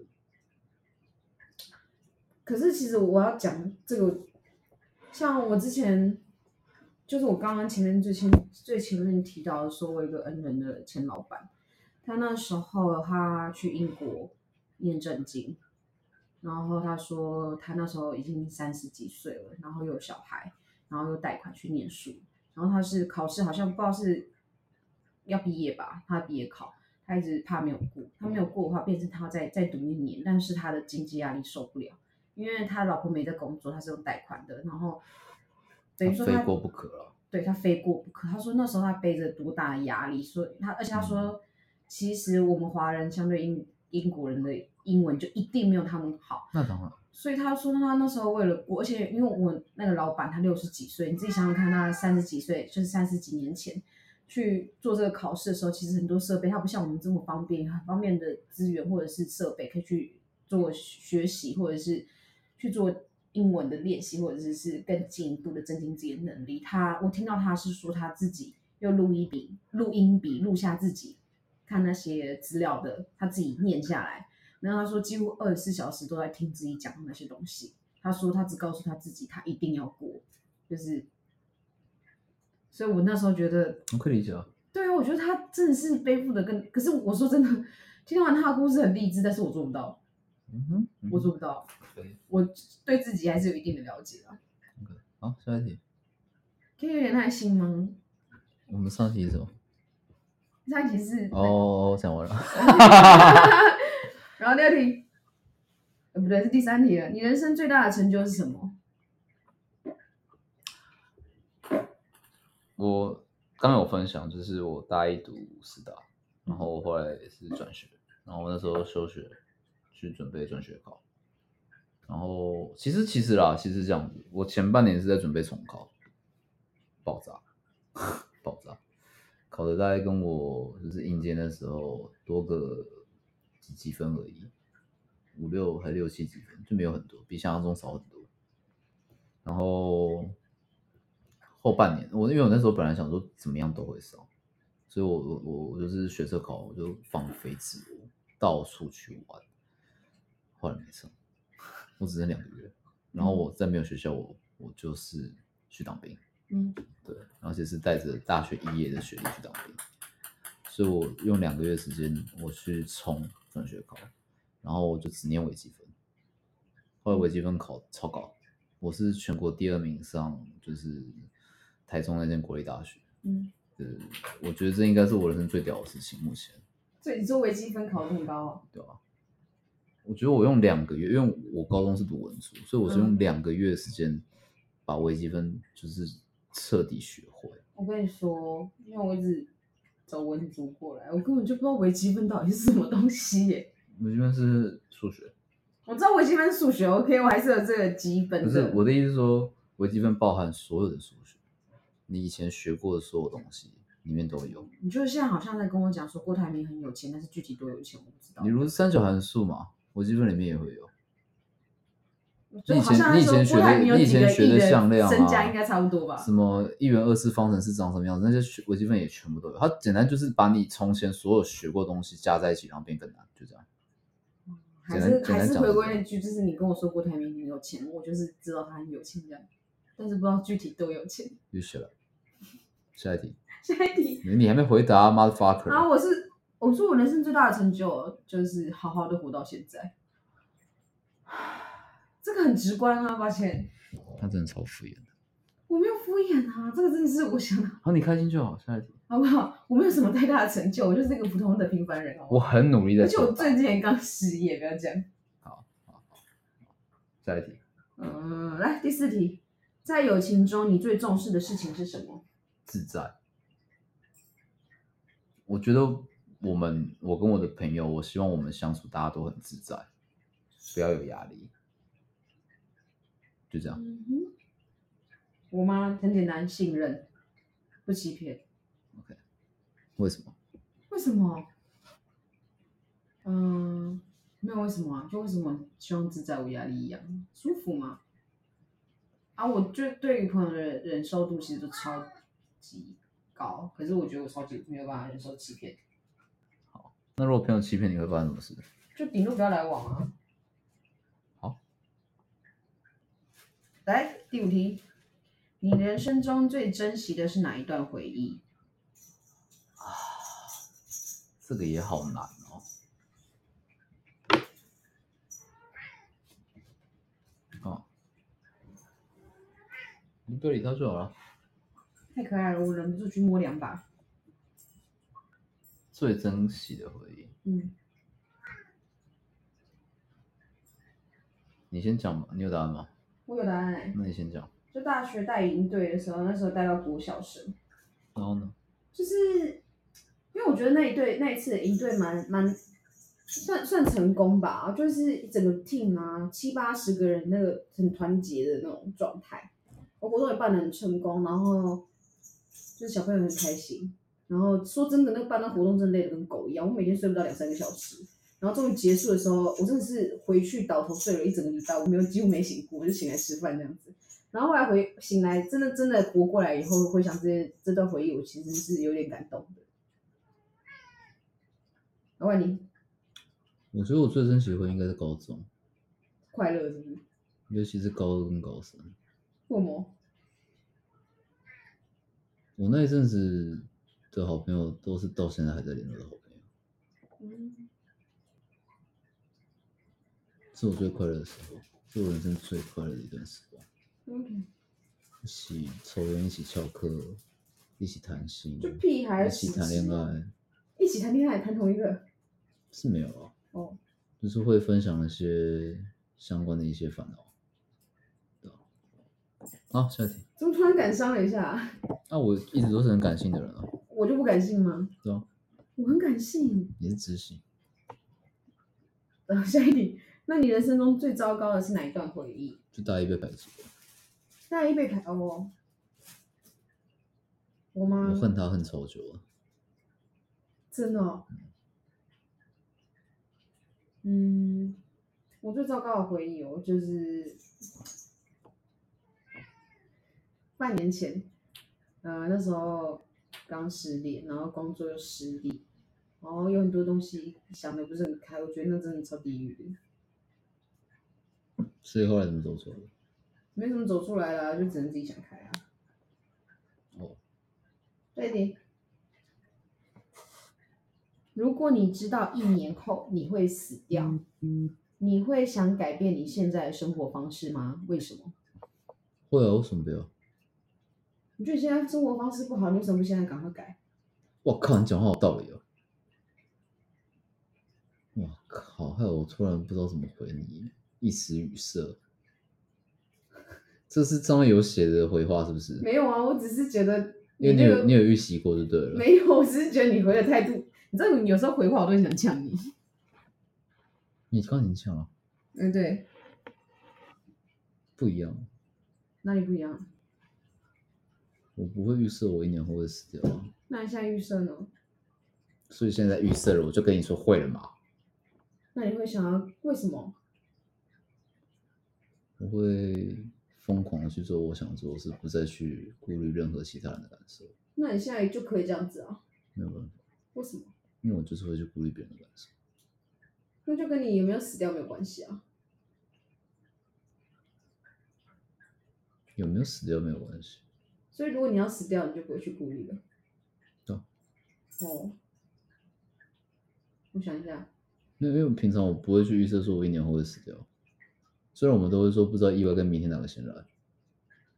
可是其实我要讲这个，像我之前，就是我刚刚前面最前最前面提到的，说我一个恩人的前老板，他那时候他去英国念正经，然后他说他那时候已经三十几岁了，然后又有小孩，然后又贷款去念书，然后他是考试好像不知道是要毕业吧，他毕业考，他一直怕没有过，他没有过的话，变成他再再读一年，但是他的经济压力受不了。因为他老婆没在工作，他是用贷款的，然后等于说他非过不可了。对他非过不可。他说那时候他背着多大的压力，所以他而且他说，其实我们华人相对英英国人的英文就一定没有他们好。那当然，所以他说他那时候为了过，而且因为我那个老板他六十几岁，你自己想想看，他三十几岁就是三十几年前去做这个考试的时候，其实很多设备他不像我们这么方便，很方便的资源或者是设备可以去做学习，或者是。去做英文的练习，或者是是更进一步的增进自己的能力。他，我听到他是说他自己用录音笔、录音笔录下自己看那些资料的，他自己念下来。然后他说，几乎二十四小时都在听自己讲的那些东西。他说，他只告诉他自己，他一定要过，就是。所以我那时候觉得，我可以理解啊。对啊，我觉得他真的是背负的更，可是我说真的，听完他的故事很励志，但是我做不到。嗯哼，我做不到。我对自己还是有一定的了解的。好，下一题。可以有点耐心吗？我们上题是什么？上一题是哦，讲完了。然后第二题，呃，不对，是第三题了。你人生最大的成就是什么？我刚有分享，就是我大一读师大，然后我后来也是转学，然后那时候休学去准备转学考。然后其实其实啦，其实这样子，我前半年是在准备重考，爆炸，爆炸，考的大概跟我就是应届的时候多个几几分而已，五六还六七几分，就没有很多，比想象中少很多。然后后半年，我因为我那时候本来想说怎么样都会上，所以我我我就是学车考，我就放飞自我，到处去玩，后来没上。我只剩两个月，然后我在没有学校，我我就是去当兵，嗯，对，而且是带着大学毕业的学历去当兵，所以我用两个月时间我去冲转学考，然后我就只念微积分，后来微积分考超高，我是全国第二名上，就是台中那间国立大学，嗯，呃，我觉得这应该是我人生最屌的事情，目前。所以你说微积分考这么高，对啊。我觉得我用两个月，因为我高中是读文书，所以我是用两个月的时间把微积分就是彻底学会。我跟你说，因为我一直找文组过来，我根本就不知道微积分到底是什么东西耶。微积分是数学。我知道微积分数学，OK，我还是有这个基本。不是我的意思是说，微积分包含所有的数学，你以前学过的所有东西里面都有。你就是现在好像在跟我讲说郭台铭很有钱，但是具体多有钱我不知道。你如是三角函数嘛？微积分里面也会有。你以前你以前学的你以前学的向量啊，身家应该差不多吧？什么一元二次方程式长什么样子？那些微积分也全部都有。它简单就是把你从前所有学过东西加在一起，然后变更难，就这样。还是还是回归那句，就是你跟我说郭台铭很有钱，我就是知道他很有钱这样，但是不知道具体多有钱。又学了。下一题。下一题。你还没回答，motherfucker。啊，我是。我说我人生最大的成就就是好好的活到现在，这个很直观啊，抱歉。他真的超敷衍的。我没有敷衍啊，这个真的是我想。好，你开心就好，下一题。好不好？我没有什么太大的成就，我就是一个普通的平凡人。我很努力的。而且我最近刚失业，不要这样。好好好，下一题。嗯，来第四题，在友情中你最重视的事情是什么？自在。我觉得。我们，我跟我的朋友，我希望我们相处大家都很自在，不要有压力，就这样。我妈？很简单，信任，不欺骗。OK，为什么？为什么？嗯，没有为什么啊，就为什么希望自在无压力一样，舒服吗？啊，我就对于朋友的忍受度其实都超级高，可是我觉得我超级没有办法忍受欺骗。那如果朋友欺骗你会发生什么事？就顶多不要来往啊。来第五题，你人生中最珍惜的是哪一段回忆？啊这个也好难哦。哦，你不要理他就好了。太可爱了，我忍不住去摸两把。最珍惜的回忆，嗯，你先讲吧。你有答案吗？我有答案哎、那你先讲。就大学带营队的时候，那时候带到国小生，然后呢？就是因为我觉得那一队那一次的营队蛮蛮算算成功吧，就是整个 team 啊七八十个人那个很团结的那种状态，我活动也办得很成功，然后就是小朋友很开心。然后说真的，那个办那活动真的累得跟狗一样，我每天睡不到两三个小时。然后终于结束的时候，我真的是回去倒头睡了一整个礼拜，我没有几乎没醒过，我就醒来吃饭这样子。然后后来回醒来，真的真的活过来以后，回想这些这段回忆，我其实是有点感动的。老板，你我觉得我最珍惜的应该是高中，快乐是不是？尤其是高二跟高三。为什么？我那一阵子的好朋友都是到现在还在联络的好朋友，嗯，是我最快乐的时候，是我人生最快乐的一段时光。OK，一起抽烟，一起翘课，一起谈心，就屁孩一起谈恋爱，一起谈恋爱，谈同一个是没有啊，哦。就是会分享一些相关的一些烦恼。好，下一题。怎么突然感伤了一下？那、我一直都是很感性的人啊，我就不感性吗？对啊，我很感性。你是知性。呃，下一题，那你人生中最糟糕的是哪一段回忆？就大一被排挤，大一被排哦，我吗我？恨他恨超久了。真的、哦。嗯，我最糟糕的回忆哦，就是半年前，呃，那时候刚失恋，然后工作又失利，然后有很多东西想的不是很开，我觉得那真的超地狱的，所以后来怎么走出来的？没怎么走出来了，就只能自己想开啊。哦，对的。如果你知道一年后你会死掉，你会想改变你现在的生活方式吗？为什么？会啊，为什么不要？你觉得现在生活方式不好，你为什么不现在赶快改？我靠，你讲话有道理哦。我靠！害我突然不知道怎么回你，一时语塞。这是上面有写的回话是不是？没有啊，我只是觉得因为你有你有预习过就对了。没有，我只是觉得你回的态度，你知道，你有时候回话我都很想呛你。你刚才讲了 嗯，对，不一样，哪里不一样？我不会预设我一年后会死掉啊，那你现在预设呢？所以现在预设了，我就跟你说会了嘛。那你会想要为什么？我会疯狂的去做我想做的事，不再去顾虑任何其他人的感受。那你现在就可以这样子啊？没有办法，为什么？因为我就是会去顾虑别人的感受。那就跟你有没有死掉没有关系啊。有没有死掉没有关系。所以如果你要死掉，你就不会去顾虑了。对啊哦，我想一下，因为因为平常我不会去预测说我一年后会死掉，虽然我们都会说不知道意外跟明天哪个先来，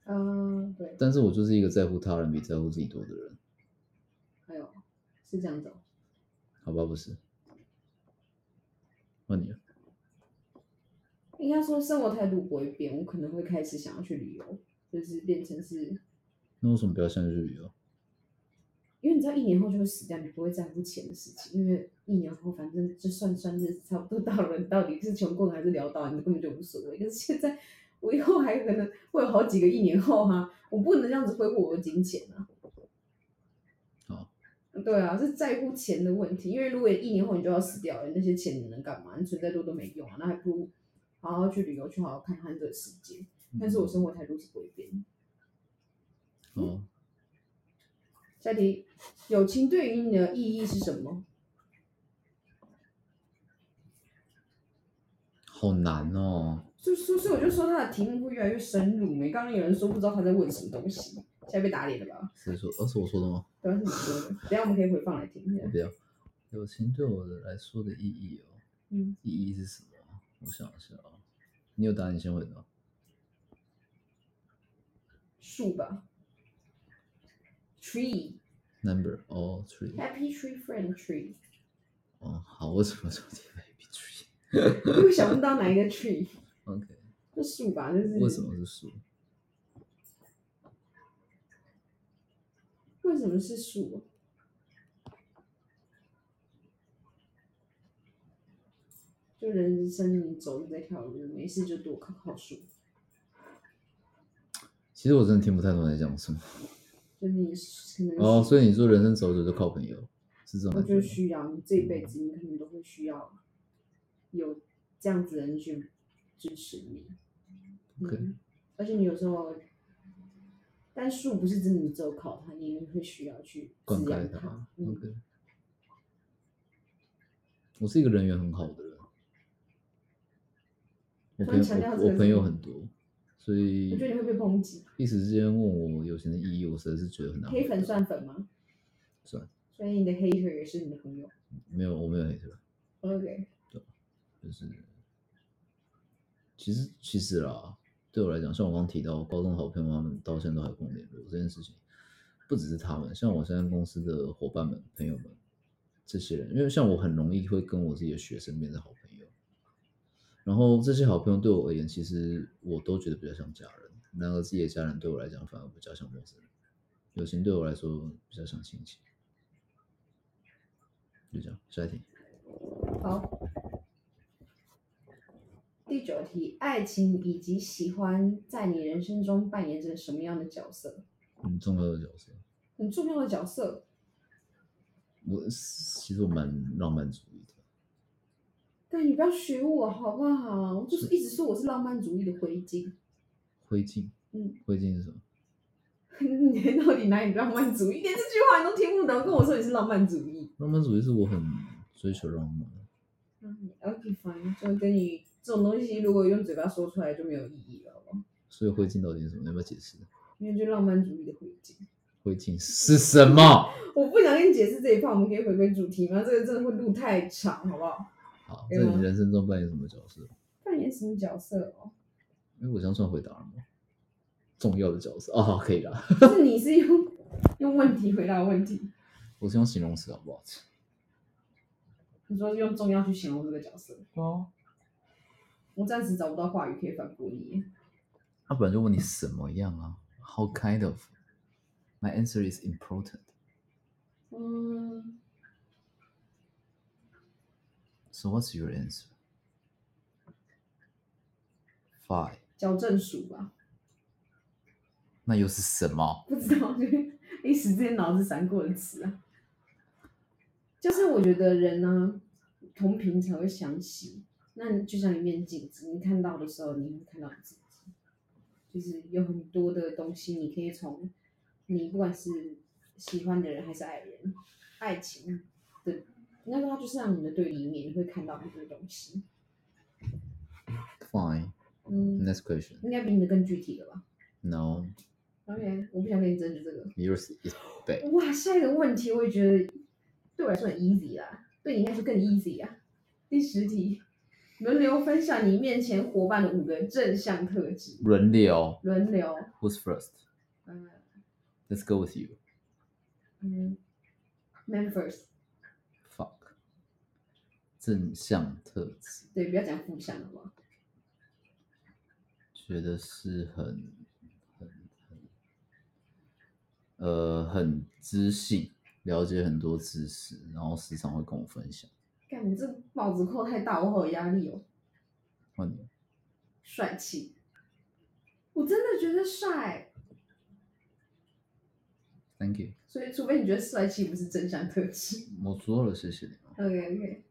嗯、对，但是我就是一个在乎他人比在乎自己多的人，还有是这样子、哦。好吧？不是，换你了。应该说生活态度不会变，我可能会开始想要去旅游，就是变成是，那为什么不要现在去旅游？因为你知道一年后就会死掉，你不会在乎钱的事情，因为一年后反正就算算日子差不多到了，你到底是穷困还是潦倒，你根本就无所谓。可是现在我以后还可能会有好几个一年后哈、我不能这样子挥霍我的金钱啊。好，对啊，是在乎钱的问题，因为如果一年后你就要死掉了，那些钱你能干嘛？你存再多都没用啊，那还不如好好去旅游，去好好看看这个世界。但是我生活态度是不会变的。好，下题，友情对于你的意义是什么？好难哦！就所以我就说他的题目会越来越深入没？刚刚有人说不知道他在问什么东西，现在被打脸了吧？谁说？呃、是我说的吗？对，是你说的。等下我们可以回放来听一下。不，友情对我的来说的意义哦。嗯。意义是什么？我想一下啊、哦。你有答案，你先回答。数吧。，tree Number all three。happy tree friend tree。哦，好，为什么说 baby tree？因为想不到哪一个 tree，OK，就树吧，就是为什么是树？为什么是树？就人生你走这条路，没事就多靠靠树。其实我真的听不太懂你在讲什么。就是你可能哦，所以你说人生走走就靠朋友，是这种我觉得吗？需要，你这一辈子你可能都会需要有这样子的人去支持你。OK 嗯，而且你有时候，但树不是真的你只有靠它，你也会需要去灌溉养它。嗯 OK，我是一个人缘很好的人，我朋友强调这我我朋个是吗友很多，所以我觉得你会被抨击。一时之间问我友情的意义，我实在是觉得很难。黑粉算粉吗？算，所以你的 hater 也是你的朋友。没有，我没有黑特，OK，对就是其实其实啦，对我来讲，像我刚刚提到高中好朋友他们到现在都还跟我联络这件事情，不只是他们，像我现在公司的伙伴们、朋友们这些人，因为像我很容易会跟我自己的学生变成好朋友，然后这些好朋友对我而言，其实我都觉得比较像家人，然而自己的家人对我来讲反而比较像陌生人，友情对我来说比较像亲戚。就这样，下一题。好。第九题，爱情以及喜欢在你人生中扮演着什么样的角色？很重要的角色。很重要的角色。我其实我蛮浪漫主但你不要学我好不好？我就是一直说我是浪漫主义的灰烬。灰烬，嗯，灰烬是什么？你到底哪里浪漫主义？连这句话你都听不懂，跟我说你是浪漫主义。浪漫主义是我很追求浪漫，嗯，OK fine，就跟你这种东西，如果用嘴巴说出来就没有意义了，好不好？所以灰烬到底是什么？你要不要解释？因为就浪漫主义的灰烬。灰烬是什么？我不想跟你解释这一趴，我们可以回归主题吗？这个真的会录太长，好不好？好，在你人生中扮演什么角色？扮演什么角色哦？因为我这样算回答了吗？重要的角色哦，好，可以了。就是你是用用问题回答问题，我是用形容词好不好？你说用重要去形容这个角色，哦，我暂时找不到话语可以反驳你。他本来就问你什么样啊？How kind of? My answer is important. 嗯，So what's your answer? Five. 矫正鼠吧，那又是什么？不知道，就是一时之间脑子闪过的词啊。就是我觉得人呢、同频才会相吸。那你就像一面镜子，你看到的时候，你会看到你自己。就是有很多的东西，你可以从你不管是喜欢的人还是爱人，爱情的，应该说它就是让你的对立面，你会看到很多东西。Fine. 嗯，Next question. 应该比你的更具体了吧 No,？OK，我不想跟你争执这个。yours is bad. 哇，下一个问题我也觉得对我来说很 easy 啦，对你应该是更 easy 啊。第十题，轮流分享你面前伙伴的五个正向特质，轮流。轮流，Who's first? 嗯 Let's go with you. 嗯，man first，Fuck. 正向特质，对，不要讲负向好不好？觉得是很很很呃很知性，了解很多知识，然后时常会跟我分享。干，你这帽子扣太大，我好有压力哦。换你，帅气，我真的觉得帅，Thank you。所以除非你觉得帅气不是正向特质。我说了，谢谢你。OK OK，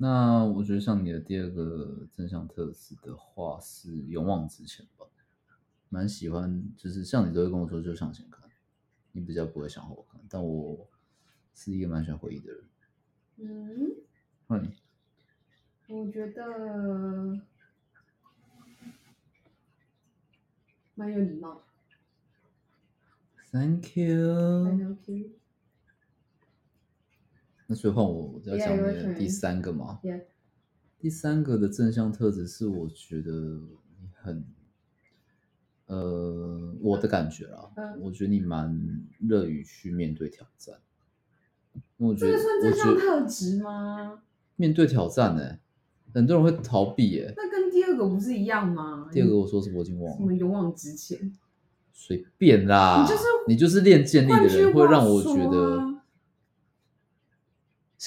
那我觉得像你的第二个正向特质的话是勇往直前吧，蛮喜欢，就是像你都会跟我说就向前看，你比较不会向后看，但我是一个蛮喜欢回忆的人。嗯，换你我觉得蛮有礼貌。Thank you。那所以换我要讲的第三个嘛？Yeah，第三个的正向特质是，我觉得你很，呃，我的感觉啦，嗯我觉得你蛮乐于去面对挑战。我觉得，这个算正向特质吗？面对挑战呢、很多人会逃避耶、那跟第二个不是一样吗？第二个我说什么我已经忘了，什么勇往直前？随便啦，你就是你就是练建立的人，会话让我觉说得啊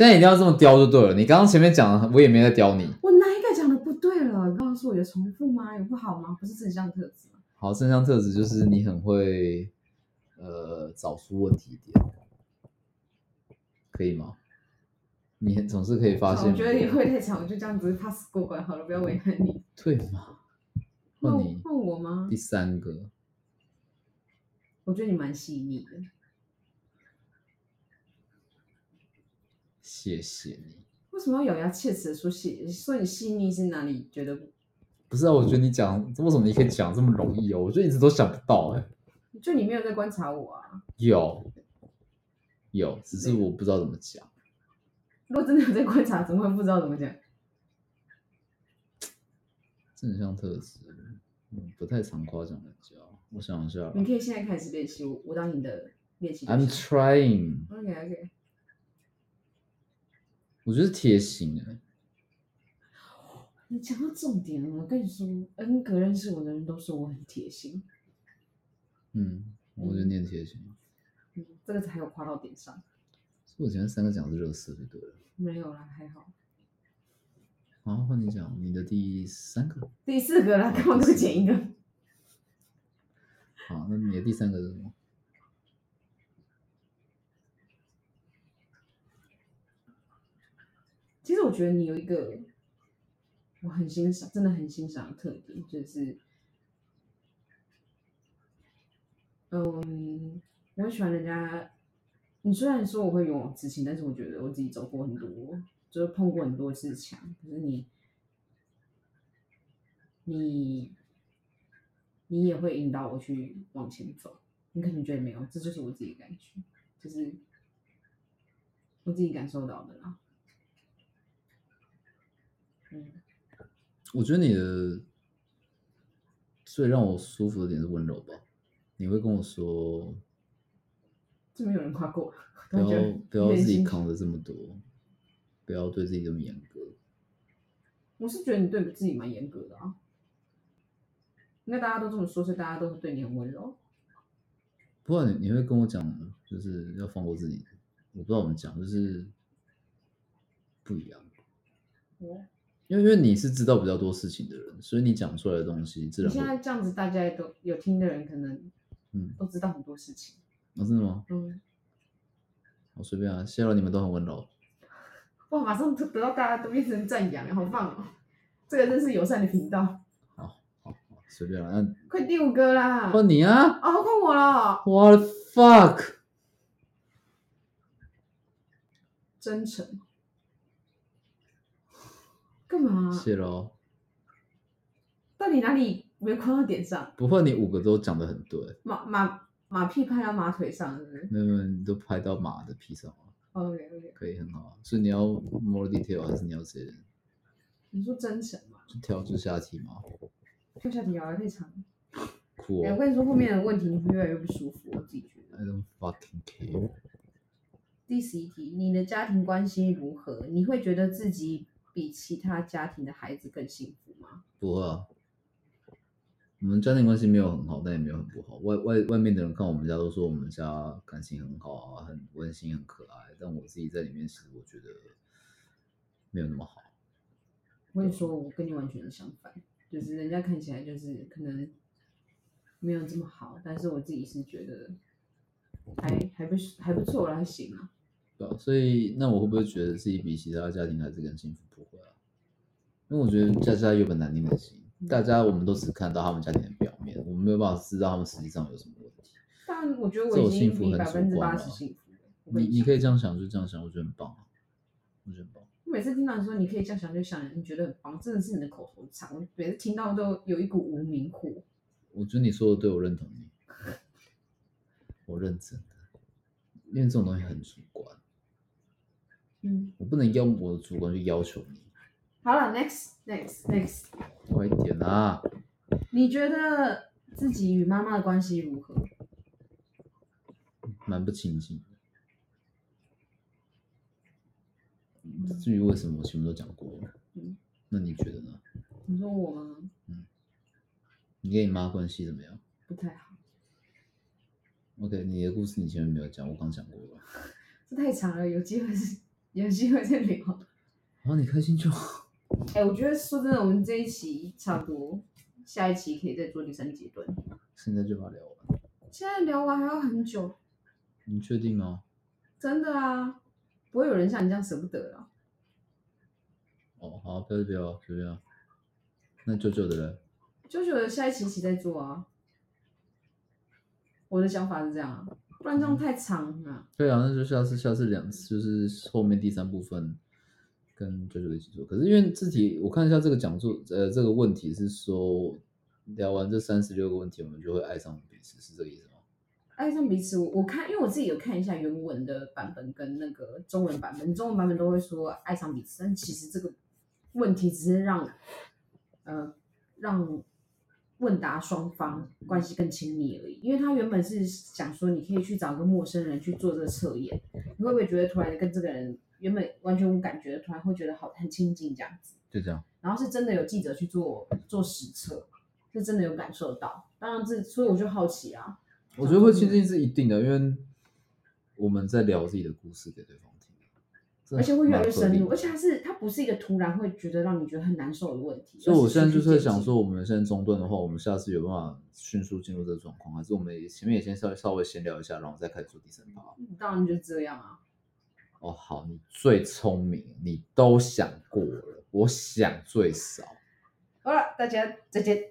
现在一定要这么刁就对了。你刚刚前面讲的，我也没在刁你。我哪一个讲的不对了？你告诉我有重复吗？有不好吗？不是正向特质吗？好，正向特质就是你很会呃找出问题点，可以吗？你很总是可以发现，我觉得你会太强，我就这样子 pass 过关好了，不要为难你。对吗？换我换你换我吗第？三个，我觉得你蛮细腻的。谢谢你。为什么要咬牙切齿的说细？说你细腻是哪里觉得？不是啊，我觉得你讲为什么你可以讲这么容易哦？我就一直都想不到哎、就你没有在观察我啊？有有，只是我不知道怎么讲。如果真的有在观察，怎么会不知道怎么讲？正向特质，嗯，不太常夸奖人家。我想一下你可以现在开始练习，我我当你的练习，I'm。trying。OK OK，我觉得贴心啊、你讲到重点了。我跟你说，N 个认识我的人都说我很贴心，嗯，我觉得你很贴心。嗯，这个才有夸到点上。所以我前面三个讲的是热色就对了。没有啦，还好。好，换你讲你的第三个。第四个啦，干嘛多剪一个？好，那你的第三个是什么？其实我觉得你有一个我很欣赏，真的很欣赏的特点，就是，嗯，我很喜欢人家。你虽然说我会勇往直前，但是我觉得我自己走过很多，就是碰过很多次墙。可是你，你，你也会引导我去往前走。你可能觉得没有，这就是我自己感觉，就是我自己感受到的啦。嗯，我觉得你的最让我舒服的点是温柔吧。你会跟我说，这没有人夸过，不要不要自己扛着这么多，不要对自己这么严格。我是觉得你对自己蛮严格的啊。应该大家都这么说，所以大家都对你很温柔。不过你你会跟我讲，就是要放过自己。我不知道怎么讲，就是不一样。哦，因为因为你是知道比较多事情的人，所以你讲出来的东西自你现然会。在这样子，大家都有听的人可能嗯，都知道很多事情。哦，真的吗？嗯，好随便啊，谢了你们都很温柔。哇，马上得到大家都变成赞扬，好棒哦！这个真是友善的频道。好好好，随便了。那快第五个啦！换你啊哦，换我了。！What the fuck？真诚。干嘛？谢喽。到底哪里没夸到点上？不会，你五个都讲的很对，马马马屁拍到马腿上，是不是没有没有，你都拍到马的屁上了，？OK OK。可以很好啊。所以你要 more detail 还是你要直接你说真诚嘛？就跳至下题吗？跳下题摇得太长。酷哦哎我跟你说，后面的问题你会越来越不舒服，我自己觉得。！I don't fucking care。第十一题，你的家庭关系如何？你会觉得自己比其他家庭的孩子更幸福吗？不会啊，我们家庭关系没有很好，但也没有很不好。外外外面的人看我们家都说我们家感情很好啊，很温馨、很可爱。但我自己在里面，其实我觉得没有那么好。我跟你说，我跟你完全相反，就是人家看起来就是可能没有这么好，但是我自己是觉得还还不还不错啦，还行啊。对啊，所以那我会不会觉得自己比其他家庭还是更幸福？不会啊，因为我觉得家家有本难念的经，大家我们都只看到他们家庭的表面，我们没有办法知道他们实际上有什么问题。但我觉得我这种已经幸福很主比百分之八十幸福了。你你可以这样想，就这样想，我觉得很棒啊，我觉得很棒。我每次听到你说你可以这样想就想，你觉得很棒，真的是你的口头禅。我每次听到都有一股无名火。我觉得你说的对，我认同你，我认真的，因为这种东西很主观，嗯，我不能用我的主观去要求你。好了，next next next，快一点啊！你觉得自己与妈妈的关系如何？蛮不亲近。至于为什么，我前面都讲过了。嗯，那你觉得呢？你说我吗？嗯你跟你妈关系怎么样不太好，？OK，你的故事你前面没有讲，我刚讲过了。这太长了，有机会是有机会再聊。好，你开心就好。哎、我觉得说真的，我们这一期差不多，下一期可以再做第三阶段。现在就把它聊完。现在聊完还要很久，你确定吗？真的啊，不会有人像你这样舍不得了。哦，好，不要不要，就这样。那九九的嘞？就觉得下一期一起再做啊。我的想法是这样啊，不然这样太长了。对啊，那就下次下次两次，就是后面第三部分跟九九一起做。可是因为字体，我看一下这个讲座，呃，这个问题是说聊完这三十六个问题，我们就会爱上彼此，是这个意思吗？爱上彼此，我我看，因为我自己有看一下原文的版本跟那个中文版本，中文版本都会说爱上彼此，但其实这个问题只是让呃让问答双方关系更亲密而已。因为他原本是想说，你可以去找个陌生人去做这个测验，你会不会觉得突然跟这个人原本完全无感觉，突然会觉得好很亲近这样子？就这样。然后是真的有记者去做做实测，是真的有感受到。当然这，所以我就好奇啊。我觉得会亲近是一定的，因为我们在聊自己的故事给对方而且会越来越深入，而且它是它不是一个突然会觉得让你觉得很难受的问题。所以我现在就是在想说，我们现在中断的话，我们下次有办法迅速进入这个状况，还是我们前面也先稍微稍微闲聊一下，然后再开始做第三趴？当然就这样啊。哦，好，你最聪明，你都想过了，我想最少。好了，大家再见。